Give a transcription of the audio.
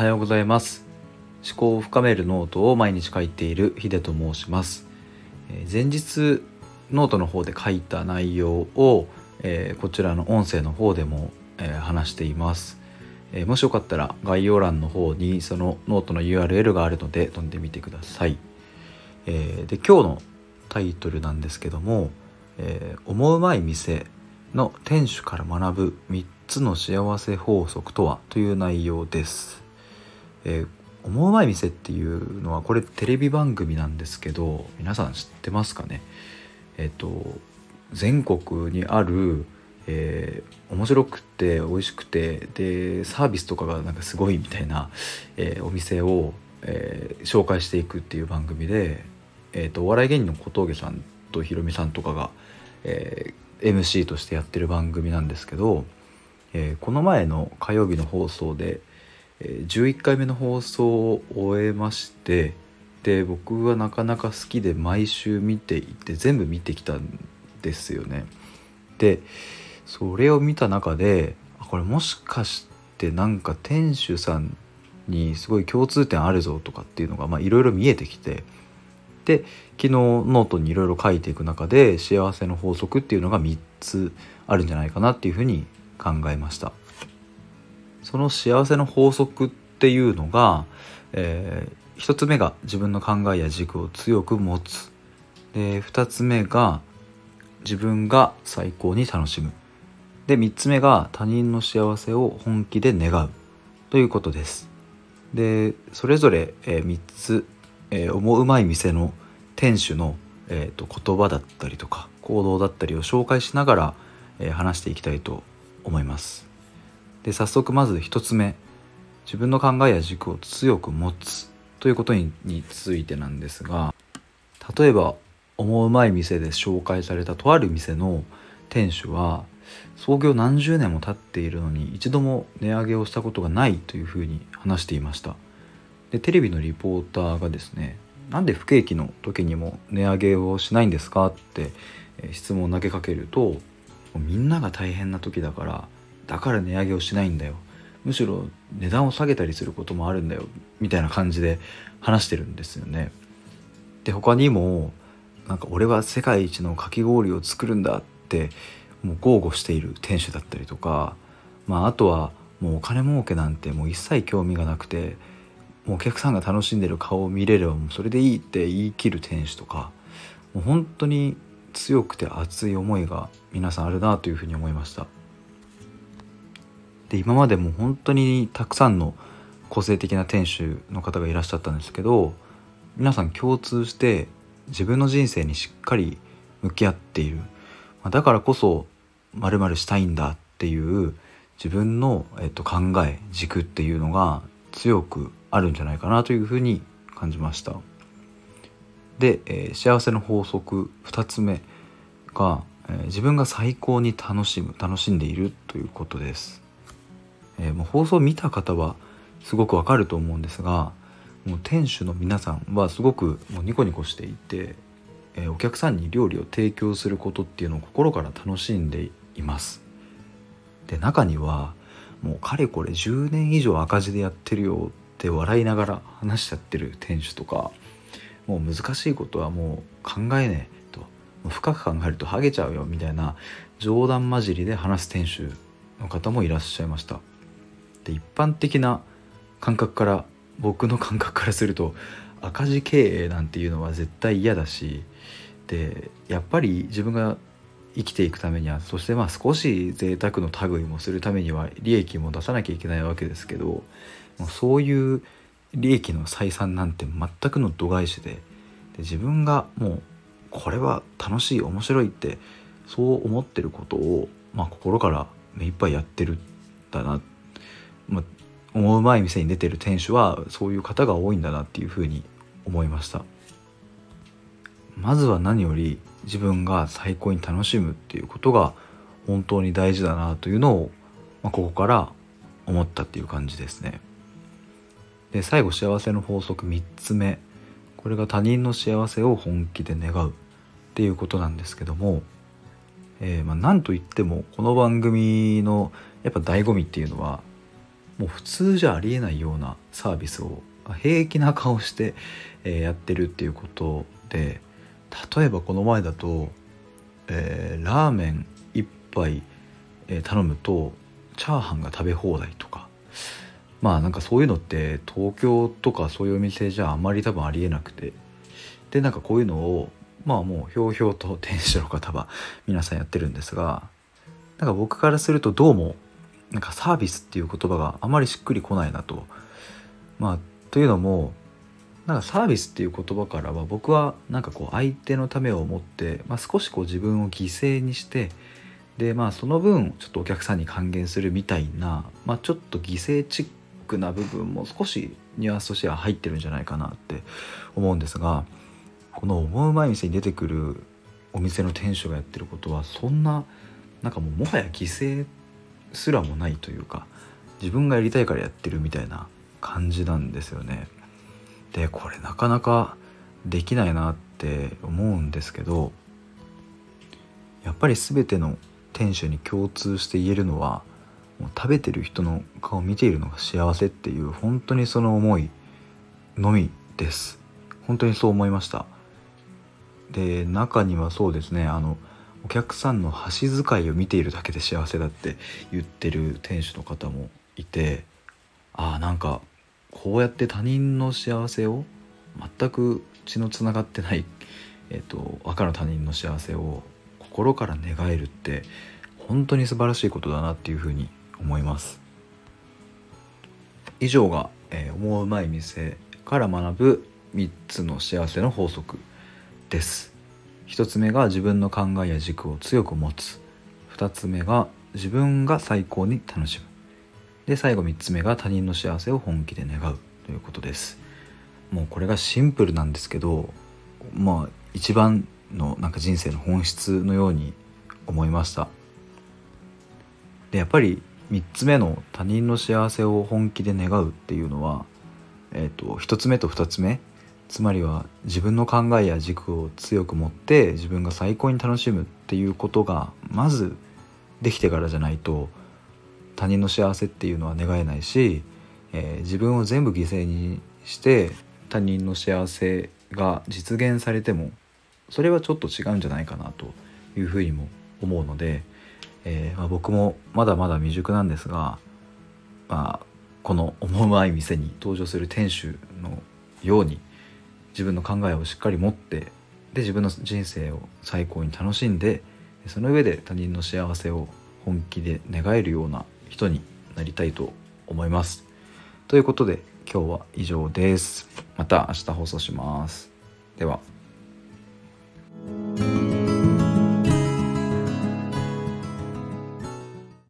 はようございます。思考を深めるノートを毎日書いているヒデと申します。えー前日ノートの方で書いた内容を、えーこちらの音声の方でも、えー話しています、えーもしよかったら概要欄の方にそのノートの URL があるので飛んでみてください、えーで今日のタイトルなんですけども「えーオモウマい店の店主から学ぶ3つの幸せ法則とは?」という内容です、えー思うまい店っていうのはこれテレビ番組なんですけど皆さん知ってますかね？えっ、と全国にある、えー面白くて美味しくてでサービスとかがなんかすごいみたいな、えーお店を、えー紹介していくっていう番組で、えー、とお笑い芸人の小峠さんとひろみさんとかが、えー MC としてやってる番組なんですけど、えーこの前の火曜日の放送で、11回目の放送を終えましてで僕はなかなか好きで毎週見ていて全部見てきたんですよね。でそれを見た中でこれもしかしてなんか店主さんにすごい共通点あるぞとかっていうのがいろいろ見えてきてで昨日ノートにいろいろ書いていく中で幸せの法則っていうのが3つあるんじゃないかなっていうふうに考えました。その幸せの法則っていうのが、えー一つ目が自分の考えや軸を強く持つ。で二つ目が自分が最高に楽しむ。で三つ目が他人の幸せを本気で願う。ということです。でそれぞれ、えー三つ、えー思うまい店の店主の、えーと言葉だったりとか行動だったりを紹介しながら、えー話していきたいと思います。で早速まず一つ目。自分の考えや軸を強く持つ。ということにについてなんですが例えば思うまい店で紹介されたとある店の店主は創業何十年も経っているのに一度も値上げをしたことがないというふうに話していました。でテレビのリポーターがですねなんで不景気の時にも値上げをしないんですかって質問を投げかけるとみんなが大変な時だからだから値上げをしないんだよむしろ値段を下げたりすることもあるんだよみたいな感じで話してるんですよね。で他にもなんか俺は世界一のかき氷を作るんだってもう豪語している店主だったりとか、まあ、あとはもうお金儲けなんてもう一切興味がなくてもうお客さんが楽しんでる顔を見れればもうそれでいいって言い切る店主とかもう本当に強くて熱い思いが皆さんあるなというふうに思いました。で今までも本当にたくさんの個性的な店主の方がいらっしゃったんですけど皆さん共通して自分の人生にしっかり向き合っているだからこそまるしたいんだっていう自分の、えっと、考え軸っていうのが強くあるんじゃないかなというふうに感じました。で、えー幸せの法則2つ目が、えー自分が最高に楽しむ楽しんでいるということです。えーもう放送見た方はすごくわかると思うんですがもう店主の皆さんはすごくもうニコニコしていて、えーお客さんに料理を提供することっていうのを心から楽しんでいます。で中にはもうかれこれ10年以上赤字でやってるよって笑いながら話しちゃってる店主とかもう難しいことはもう考えねえと深く考えるとハゲちゃうよみたいな冗談交じりで話す店主の方もいらっしゃいました。で一般的な感覚から僕の感覚からすると赤字経営なんていうのは絶対嫌だしでやっぱり自分が生きていくためにはそしてまあ少し贅沢の類もするためには利益も出さなきゃいけないわけですけどそういう利益の採算なんて全くの度外視でで自分がもうこれは楽しい面白いってそう思ってることを、まあ、心から目いっぱいやってるんだなっ、まあ、思うまい店に出てる店主はそういう方が多いんだなっていうふうに思いました。まずは何より自分が最高に楽しむっていうことが本当に大事だなというのを、まあ、ここから思ったっていう感じですね。で最後幸せの法則3つ目。これが他人の幸せを本気で願うっていうことなんですけども、えーまあ、なんといってもこの番組のやっぱ醍醐味っていうのはもう普通じゃありえないようなサービスを平気な顔して、えやってるっていうことで例えばこの前だと、えー、ラーメン1杯、え、頼むとチャーハンが食べ放題とか。まあなんかそういうのって東京とかそういうお店じゃあんまり多分ありえなくて。でなんかこういうのをまあもうひょうひょうと店主の方は皆さんやってるんですがなんか僕からするとどうもなんかサービスっていう言葉があまりしっくりこないなと。まあというのもなんかサービスっていう言葉からは僕はなんかこう相手のためを思って、まあ、少しこう自分を犠牲にしてでまあその分ちょっとお客さんに還元するみたいな、まあ、ちょっと犠牲チックな部分も少しニュアンスとしては入ってるんじゃないかなって思うんですがこの思う前店に出てくるお店の店主がやってることはそんななんかもうもはや犠牲すらもないというか自分がやりたいからやってるみたいな感じなんですよね。でこれなかなかできないなって思うんですけどやっぱり全ての店主に共通して言えるのはもう食べてる人の顔を見ているのが幸せっていう本当にその思いのみです本当にそう思いましたで中にはそうですねあのお客さんの箸使いを見ているだけで幸せだって言ってる店主の方もいてああなんかこうやって他人の幸せを全く血のつながってない、えーと、赤の他人の幸せを心から願えるって本当に素晴らしいことだなっていうふうに思います。以上が、えー、思うまい店から学ぶ3つの幸せの法則です。1つ目が自分の考えや軸を強く持つ。2つ目が自分が最高に楽しむ。で最後3つ目が他人の幸せを本気で願う。ということです。もうこれがシンプルなんですけどまあ一番のなんか人生の本質のように思いました。でやっぱり3つ目の他人の幸せを本気で願うっていうのは、えーと、と1つ目と2つ目つまりは自分の考えや軸を強く持って自分が最高に楽しむっていうことがまずできてからじゃないと他人の幸せっていうのは願えないし、えー、自分を全部犠牲にして他人の幸せが実現されてもそれはちょっと違うんじゃないかなというふうにも思うので、えー、まあ、僕もまだまだ未熟なんですが、まあ、この思うまい店に登場する店主のように自分の考えをしっかり持ってで自分の人生を最高に楽しんでその上で他人の幸せを本気で願えるような人になりたいと思います。ということで今日は以上です。また明日放送します。では。